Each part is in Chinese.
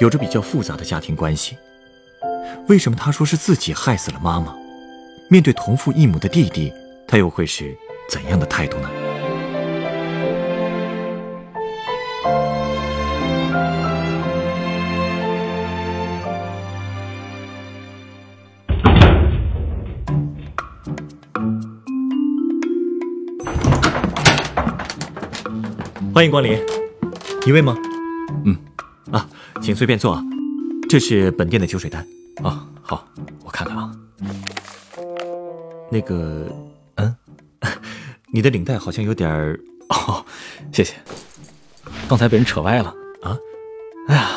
有着比较复杂的家庭关系。为什么他说是自己害死了妈妈？面对同父异母的弟弟，他又会是怎样的态度呢？欢迎光临，一位吗？嗯，请随便坐啊。这是本店的酒水单。啊，好，我看看啊。那个，嗯，你的领带好像有点儿……哦，谢谢。刚才被人扯歪了啊！哎呀，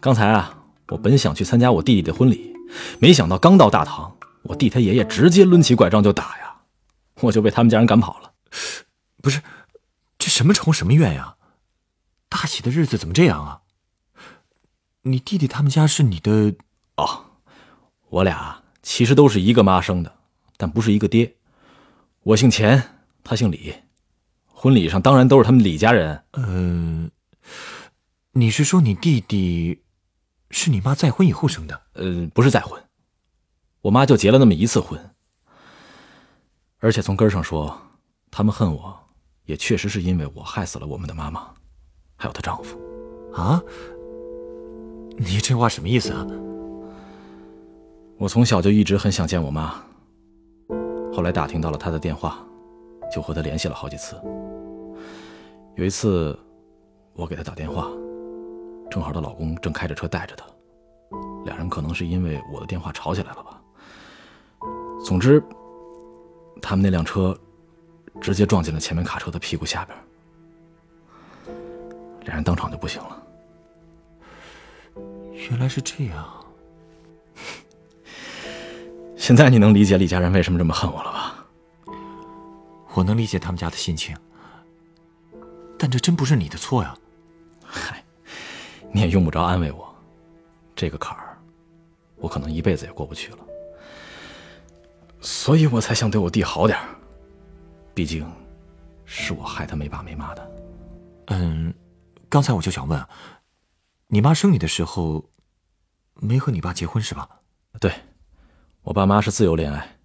刚才啊，我本想去参加我弟弟的婚礼，没想到刚到大堂，我弟他爷爷直接抡起拐杖就打呀，我就被他们家人赶跑了。不是。这什么仇什么怨呀？大喜的日子怎么这样啊？你弟弟他们家是你的哦，我俩其实都是一个妈生的，但不是一个爹。我姓钱，他姓李，婚礼上当然都是他们李家人。呃，你是说你弟弟是你妈再婚以后生的？呃，不是再婚，我妈就结了那么一次婚。而且从根上说，他们恨我。也确实是因为我害死了我们的妈妈，还有她丈夫。啊？你这话什么意思啊？我从小就一直很想见我妈，后来打听到了她的电话，就和她联系了好几次。有一次，我给她打电话，正好她老公正开着车带着她，俩人可能是因为我的电话吵起来了吧。总之，他们那辆车。直接撞进了前面卡车的屁股下边，俩人当场就不行了。原来是这样。现在你能理解李家人为什么这么恨我了吧？我能理解他们家的心情，但这真不是你的错呀。嗨，你也用不着安慰我，这个坎儿，我可能一辈子也过不去了。所以我才想对我弟好点儿。毕竟，是我害他没爸没妈的。嗯，刚才我就想问，你妈生你的时候，没和你爸结婚是吧？对，我爸妈是自由恋爱，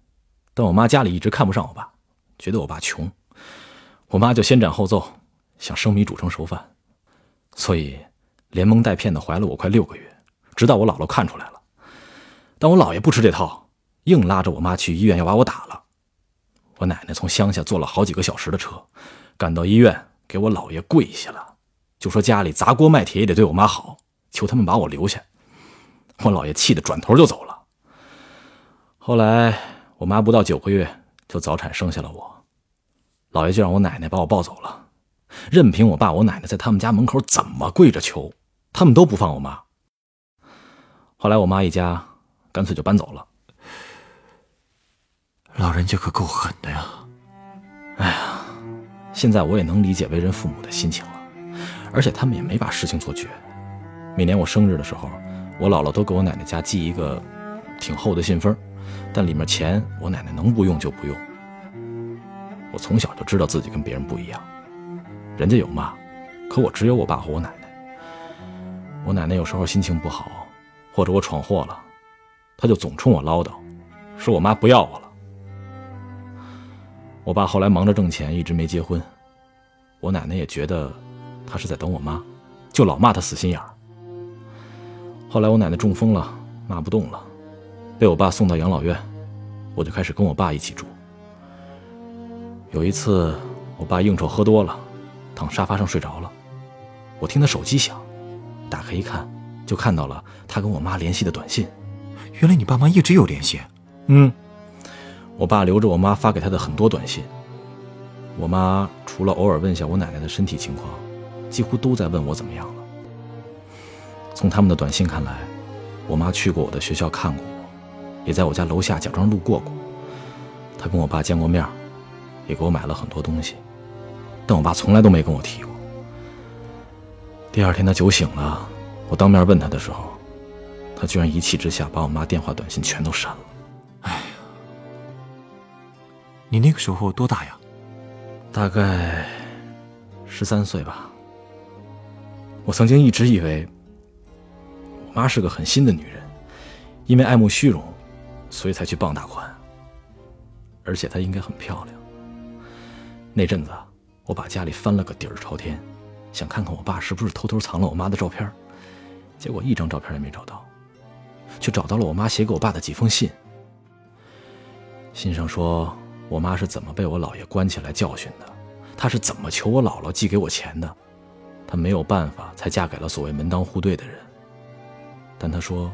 但我妈家里一直看不上我爸，觉得我爸穷，我妈就先斩后奏，想生米煮成熟饭，所以连蒙带骗的怀了我快六个月，直到我姥姥看出来了，但我姥爷不吃这套，硬拉着我妈去医院要把我打了。我奶奶从乡下坐了好几个小时的车，赶到医院，给我姥爷跪下了，就说家里砸锅卖铁也得对我妈好，求他们把我留下。我姥爷气得转头就走了。后来我妈不到九个月就早产生下了我，姥爷就让我奶奶把我抱走了，任凭我爸我奶奶在他们家门口怎么跪着求，他们都不放我妈。后来我妈一家干脆就搬走了。老人家可够狠的呀！哎呀，现在我也能理解为人父母的心情了，而且他们也没把事情做绝。每年我生日的时候，我姥姥都给我奶奶家寄一个挺厚的信封，但里面钱我奶奶能不用就不用。我从小就知道自己跟别人不一样，人家有妈，可我只有我爸和我奶奶。我奶奶有时候心情不好，或者我闯祸了，她就总冲我唠叨，说我妈不要我了。我爸后来忙着挣钱，一直没结婚。我奶奶也觉得他是在等我妈，就老骂他死心眼儿。后来我奶奶中风了，骂不动了，被我爸送到养老院，我就开始跟我爸一起住。有一次，我爸应酬喝多了，躺沙发上睡着了，我听他手机响，打开一看，就看到了他跟我妈联系的短信。原来你爸妈一直有联系。嗯。我爸留着我妈发给他的很多短信，我妈除了偶尔问下我奶奶的身体情况，几乎都在问我怎么样了。从他们的短信看来，我妈去过我的学校看过我，也在我家楼下假装路过过。她跟我爸见过面，也给我买了很多东西，但我爸从来都没跟我提过。第二天他酒醒了，我当面问他的时候，他居然一气之下把我妈电话、短信全都删了。哎呀，你那个时候多大呀？大概十三岁吧。我曾经一直以为我妈是个狠心的女人，因为爱慕虚荣，所以才去傍大款。而且她应该很漂亮。那阵子，我把家里翻了个底儿朝天。想看看我爸是不是偷偷藏了我妈的照片，结果一张照片也没找到，却找到了我妈写给我爸的几封信。信上说我妈是怎么被我姥爷关起来教训的，她是怎么求我姥姥寄给我钱的，她没有办法才嫁给了所谓门当户对的人。但她说，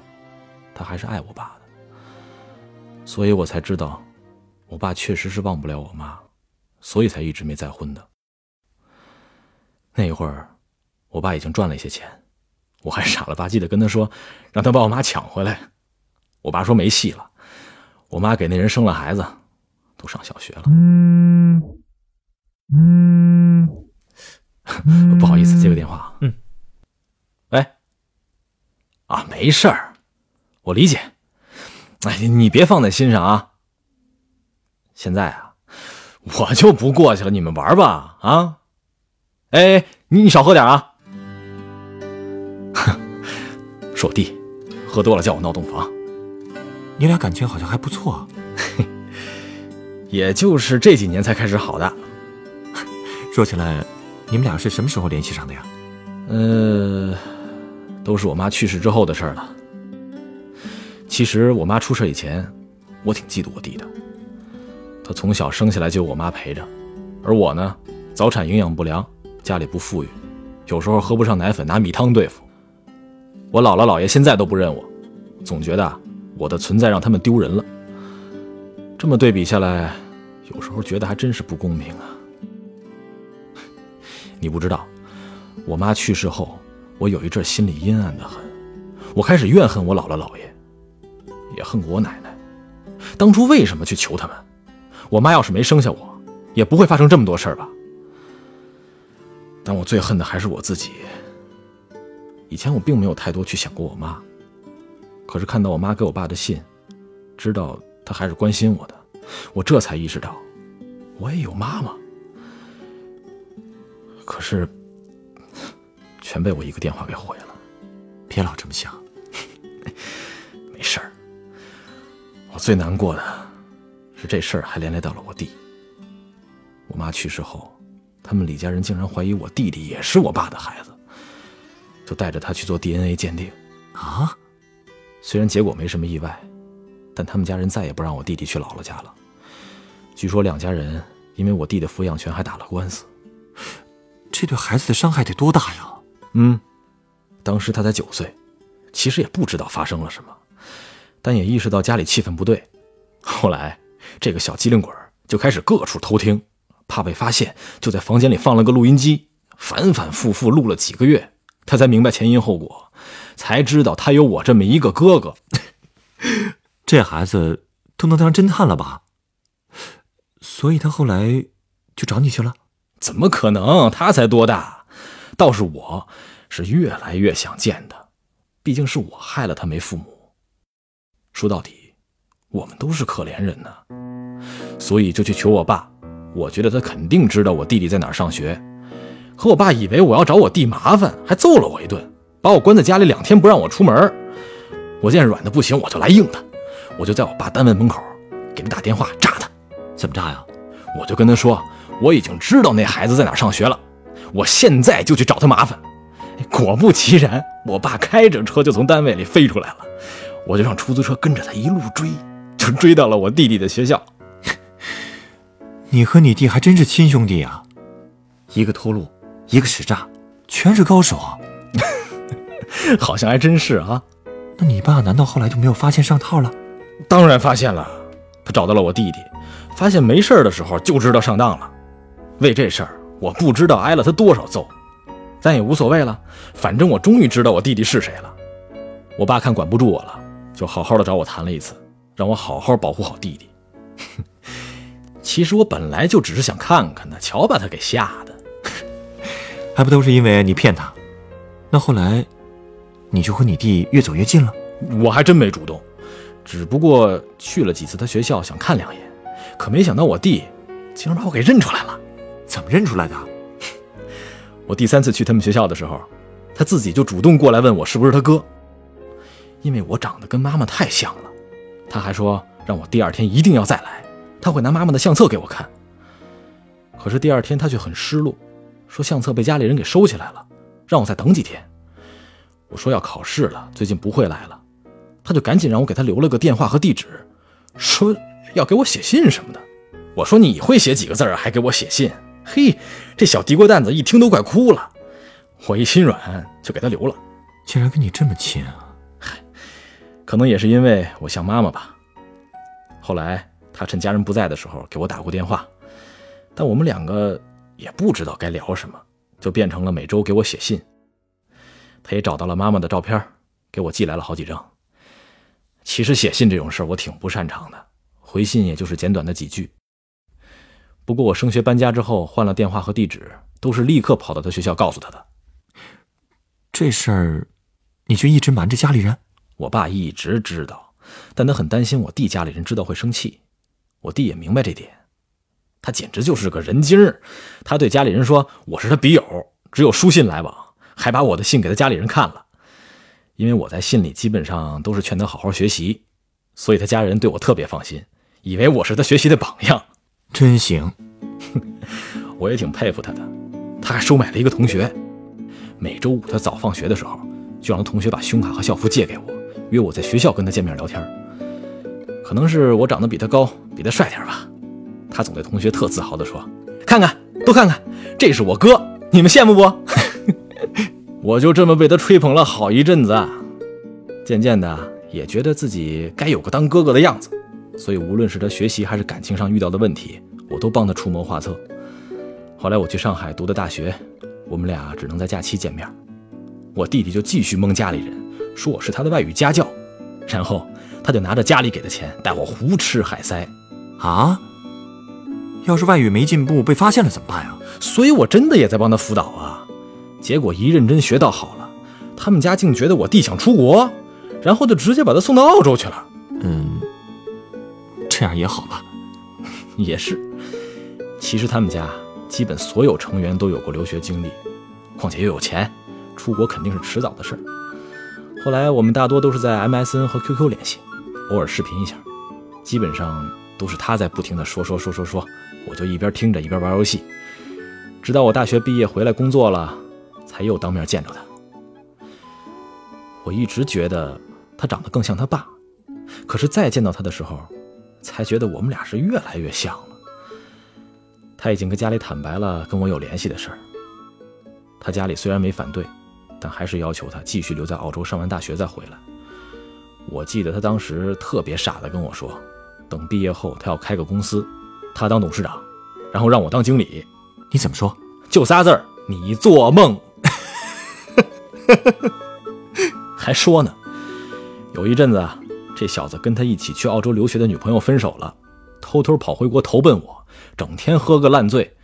她还是爱我爸的，所以我才知道，我爸确实是忘不了我妈，所以才一直没再婚的。那一会儿，我爸已经赚了一些钱，我还傻了吧唧的跟他说，让他把我妈抢回来。我爸说没戏了，我妈给那人生了孩子，都上小学了。嗯嗯，不好意思，接个电话。嗯，喂，啊，没事儿，我理解。哎，你别放在心上啊。现在啊，我就不过去了，你们玩吧，啊。哎，你少喝点啊！哼，是我弟，喝多了叫我闹洞房。你俩感情好像还不错啊。也就是这几年才开始好的。说起来，你们俩是什么时候联系上的呀？呃，都是我妈去世之后的事了。其实我妈出事以前，我挺嫉妒我弟的。他从小生下来就有我妈陪着，而我呢，早产营养不良。家里不富裕，有时候喝不上奶粉，拿米汤对付。我姥姥姥爷现在都不认我，总觉得我的存在让他们丢人了。这么对比下来，有时候觉得还真是不公平啊。你不知道，我妈去世后，我有一阵心里阴暗的很，我开始怨恨我姥姥姥爷，也恨过我奶奶。当初为什么去求他们？我妈要是没生下我，也不会发生这么多事儿吧。但我最恨的还是我自己。以前我并没有太多去想过我妈，可是看到我妈给我爸的信，知道她还是关心我的，我这才意识到，我也有妈妈。可是，全被我一个电话给毁了。别老这么想，没事儿。我最难过的是这事儿还连累到了我弟。我妈去世后。他们李家人竟然怀疑我弟弟也是我爸的孩子，就带着他去做 DNA 鉴定。啊，虽然结果没什么意外，但他们家人再也不让我弟弟去姥姥家了。据说两家人因为我弟的抚养权还打了官司。这对孩子的伤害得多大呀？嗯，当时他才九岁，其实也不知道发生了什么，但也意识到家里气氛不对。后来，这个小机灵鬼就开始各处偷听。怕被发现，就在房间里放了个录音机，反反复复录了几个月，他才明白前因后果，才知道他有我这么一个哥哥。这孩子都能当侦探了吧？所以他后来就找你去了？怎么可能？他才多大？倒是我，是越来越想见他，毕竟是我害了他没父母。说到底，我们都是可怜人呐，所以就去求我爸。我觉得他肯定知道我弟弟在哪儿上学，可我爸以为我要找我弟麻烦，还揍了我一顿，把我关在家里两天不让我出门。我见软的不行，我就来硬的，我就在我爸单位门口给他打电话炸他。怎么炸呀？我就跟他说我已经知道那孩子在哪上学了，我现在就去找他麻烦。果不其然，我爸开着车就从单位里飞出来了，我就让出租车跟着他一路追，就追到了我弟弟的学校。你和你弟还真是亲兄弟啊，一个偷路，一个使诈，全是高手啊！好像还真是啊。那你爸难道后来就没有发现上套了？当然发现了，他找到了我弟弟，发现没事的时候就知道上当了。为这事儿，我不知道挨了他多少揍，但也无所谓了，反正我终于知道我弟弟是谁了。我爸看管不住我了，就好好的找我谈了一次，让我好好保护好弟弟。其实我本来就只是想看看他，瞧把他给吓的，还不都是因为你骗他？那后来，你就和你弟越走越近了？我还真没主动，只不过去了几次他学校，想看两眼，可没想到我弟竟然把我给认出来了。怎么认出来的？我第三次去他们学校的时候，他自己就主动过来问我是不是他哥，因为我长得跟妈妈太像了。他还说让我第二天一定要再来。他会拿妈妈的相册给我看，可是第二天他却很失落，说相册被家里人给收起来了，让我再等几天。我说要考试了，最近不会来了，他就赶紧让我给他留了个电话和地址，说要给我写信什么的。我说你会写几个字啊，还给我写信？嘿，这小地瓜蛋子一听都快哭了。我一心软，就给他留了。竟然跟你这么亲啊！嗨，可能也是因为我像妈妈吧。后来。他趁家人不在的时候给我打过电话，但我们两个也不知道该聊什么，就变成了每周给我写信。他也找到了妈妈的照片，给我寄来了好几张。其实写信这种事我挺不擅长的，回信也就是简短的几句。不过我升学搬家之后换了电话和地址，都是立刻跑到他学校告诉他的。这事儿，你却一直瞒着家里人？我爸一直知道，但他很担心我弟家里人知道会生气。我弟也明白这点，他简直就是个人精儿。他对家里人说我是他笔友，只有书信来往，还把我的信给他家里人看了。因为我在信里基本上都是劝他好好学习，所以他家人对我特别放心，以为我是他学习的榜样。真行，我也挺佩服他的。他还收买了一个同学，每周五他早放学的时候，就让同学把胸卡和校服借给我，约我在学校跟他见面聊天。可能是我长得比他高。比他帅点吧，他总对同学特自豪地说：“看看，都看看，这是我哥，你们羡慕不？” 我就这么被他吹捧了好一阵子，渐渐的也觉得自己该有个当哥哥的样子，所以无论是他学习还是感情上遇到的问题，我都帮他出谋划策。后来我去上海读的大学，我们俩只能在假期见面，我弟弟就继续蒙家里人，说我是他的外语家教，然后他就拿着家里给的钱带我胡吃海塞。啊！要是外语没进步被发现了怎么办呀？所以我真的也在帮他辅导啊。结果一认真学到好了，他们家竟觉得我弟想出国，然后就直接把他送到澳洲去了。嗯，这样也好吧。也是。其实他们家基本所有成员都有过留学经历，况且又有钱，出国肯定是迟早的事儿。后来我们大多都是在 MSN 和 QQ 联系，偶尔视频一下，基本上。都是他在不停的说说说说说，我就一边听着一边玩游戏，直到我大学毕业回来工作了，才又当面见着他。我一直觉得他长得更像他爸，可是再见到他的时候，才觉得我们俩是越来越像了。他已经跟家里坦白了跟我有联系的事儿。他家里虽然没反对，但还是要求他继续留在澳洲上完大学再回来。我记得他当时特别傻的跟我说。等毕业后，他要开个公司，他当董事长，然后让我当经理。你怎么说？就仨字儿，你做梦。还说呢，有一阵子啊，这小子跟他一起去澳洲留学的女朋友分手了，偷偷跑回国投奔我，整天喝个烂醉。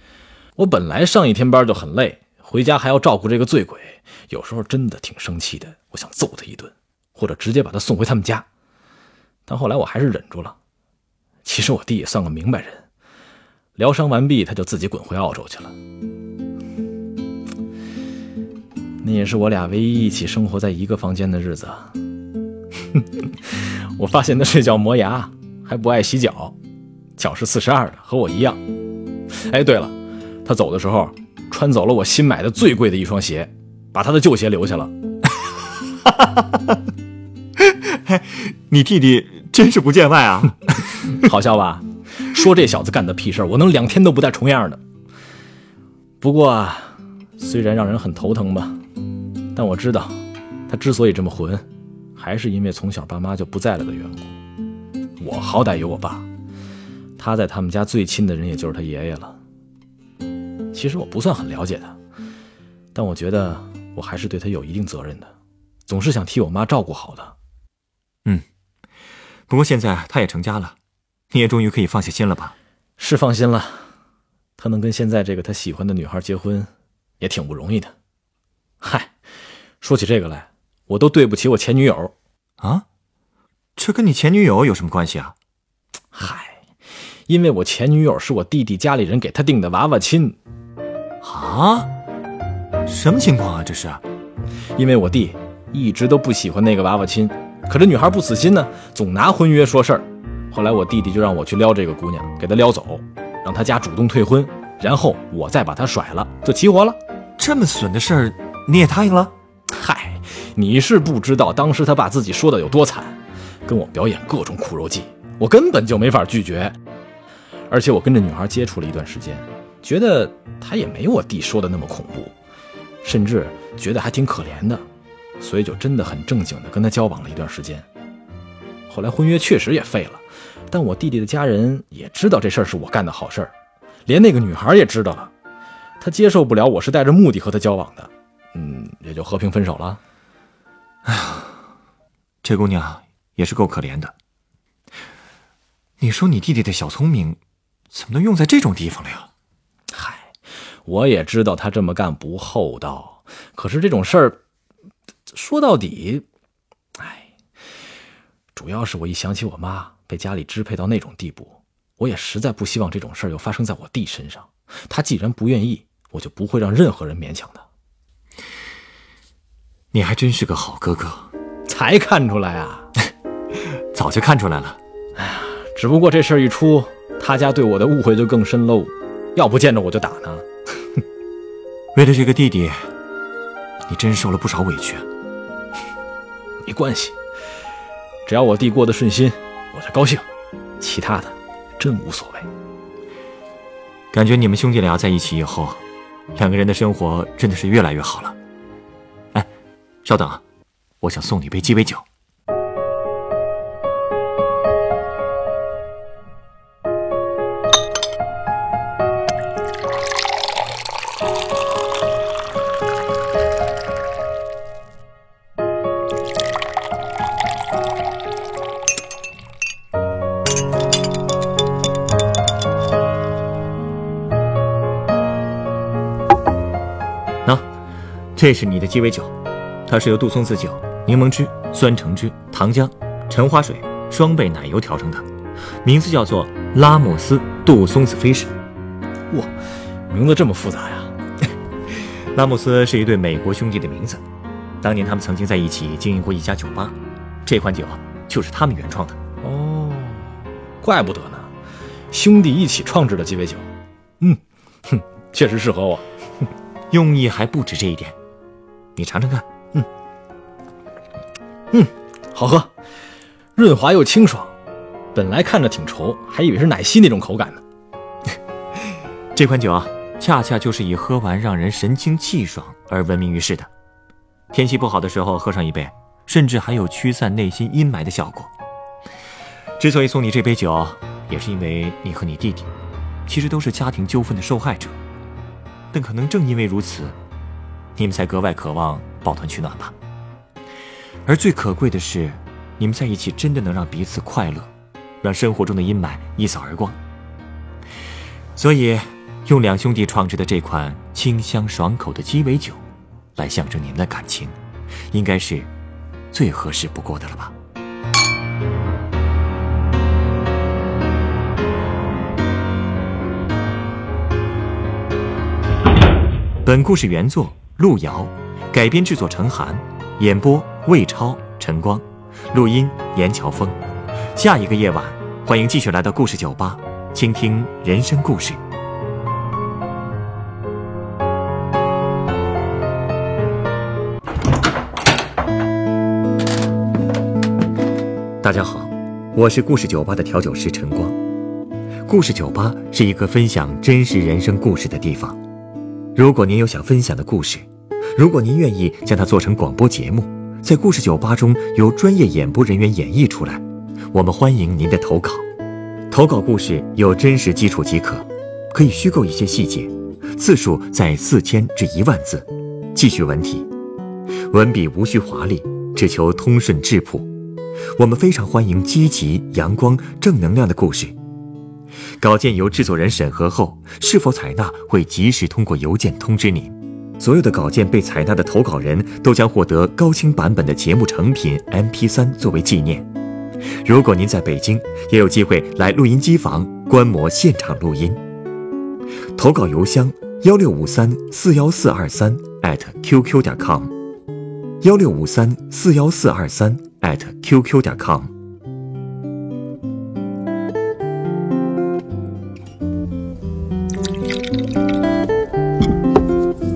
我本来上一天班就很累，回家还要照顾这个醉鬼，有时候真的挺生气的，我想揍他一顿，或者直接把他送回他们家。但后来我还是忍住了。其实我弟也算个明白人，疗伤完毕，他就自己滚回澳洲去了。那也是我俩唯一一起生活在一个房间的日子。我发现他睡觉磨牙，还不爱洗脚，脚是四十二的，和我一样。哎，对了，他走的时候穿走了我新买的最贵的一双鞋，把他的旧鞋留下了。你弟弟真是不见外啊！好笑吧？说这小子干的屁事我能两天都不带重样的。不过，虽然让人很头疼吧，但我知道，他之所以这么混，还是因为从小爸妈就不在了的缘故。我好歹有我爸，他在他们家最亲的人也就是他爷爷了。其实我不算很了解他，但我觉得我还是对他有一定责任的。总是想替我妈照顾好的。嗯，不过现在他也成家了，你也终于可以放下心了吧？是放心了，他能跟现在这个他喜欢的女孩结婚，也挺不容易的。嗨，说起这个来，我都对不起我前女友。啊，这跟你前女友有什么关系啊？嗨，因为我前女友是我弟弟家里人给他定的娃娃亲。啊？什么情况啊？这是？因为我弟一直都不喜欢那个娃娃亲，可这女孩不死心呢，总拿婚约说事儿。后来我弟弟就让我去撩这个姑娘，给她撩走，让她家主动退婚，然后我再把她甩了，就齐活了。这么损的事儿，你也答应了？你是不知道当时他把自己说的有多惨，跟我表演各种苦肉计，我根本就没法拒绝。而且我跟这女孩接触了一段时间，觉得她也没我弟说的那么恐怖，甚至觉得还挺可怜的，所以就真的很正经的跟她交往了一段时间。后来婚约确实也废了。但我弟弟的家人也知道这事儿是我干的好事儿，连那个女孩也知道了，她接受不了我是带着目的和她交往的，嗯，也就和平分手了。哎呀，这姑娘也是够可怜的。你说你弟弟的小聪明，怎么能用在这种地方了呀？嗨，我也知道他这么干不厚道，可是这种事儿，说到底，哎，主要是我一想起我妈。被家里支配到那种地步，我也实在不希望这种事儿又发生在我弟身上。他既然不愿意，我就不会让任何人勉强他。你还真是个好哥哥，才看出来啊！早就看出来了。哎呀，只不过这事儿一出，他家对我的误会就更深喽。要不见着我就打呢。为了这个弟弟，你真受了不少委屈。没关系，只要我弟过得顺心。我就高兴，其他的真无所谓。感觉你们兄弟俩在一起以后，两个人的生活真的是越来越好了。稍等啊，我想送你杯鸡尾酒。这是你的鸡尾酒，它是由杜松子酒、柠檬汁、酸橙汁、糖浆、橙花水、双倍奶油调成的，名字叫做拉莫斯杜松子菲士。哇，名字这么复杂呀！拉莫斯是一对美国兄弟的名字，当年他们曾经在一起经营过一家酒吧，这款酒就是他们原创的。哦，怪不得呢，兄弟一起创制的鸡尾酒。嗯，哼，确实适合我。用意还不止这一点。你尝尝看，嗯，好喝，润滑又清爽。本来看着挺稠，还以为是奶昔那种口感呢。这款酒啊，恰恰就是以喝完让人神清气爽而闻名于世的。天气不好的时候喝上一杯，甚至还有驱散内心阴霾的效果。之所以送你这杯酒，也是因为你和你弟弟，其实都是家庭纠纷的受害者。但可能正因为如此。你们才格外渴望抱团取暖吧。而最可贵的是，你们在一起真的能让彼此快乐，让生活中的阴霾一扫而光。所以，用两兄弟创制的这款清香爽口的鸡尾酒，来象征你们的感情，应该是最合适不过的了吧。本故事原作。路遥，改编制作陈寒，演播魏超、陈光，录音严乔峰。下一个夜晚，欢迎继续来到故事酒吧，倾听人生故事。大家好，我是故事酒吧的调酒师陈光。故事酒吧是一个分享真实人生故事的地方。如果您有想分享的故事，如果您愿意将它做成广播节目，在故事酒吧中由专业演播人员演绎出来，我们欢迎您的投稿。投稿故事有真实基础即可，可以虚构一些细节，字数在四千至一万字，记叙文体，文笔无需华丽，只求通顺质朴。我们非常欢迎积极、阳光、正能量的故事。稿件由制作人审核后，是否采纳会及时通过邮件通知您。所有的稿件被采纳的投稿人都将获得高清版本的节目成品 MP3 作为纪念。如果您在北京，也有机会来录音机房观摩现场录音。投稿邮箱：幺六五三四幺四二三 @QQ 点 com，幺六五三四幺四二三 @QQ 点 com。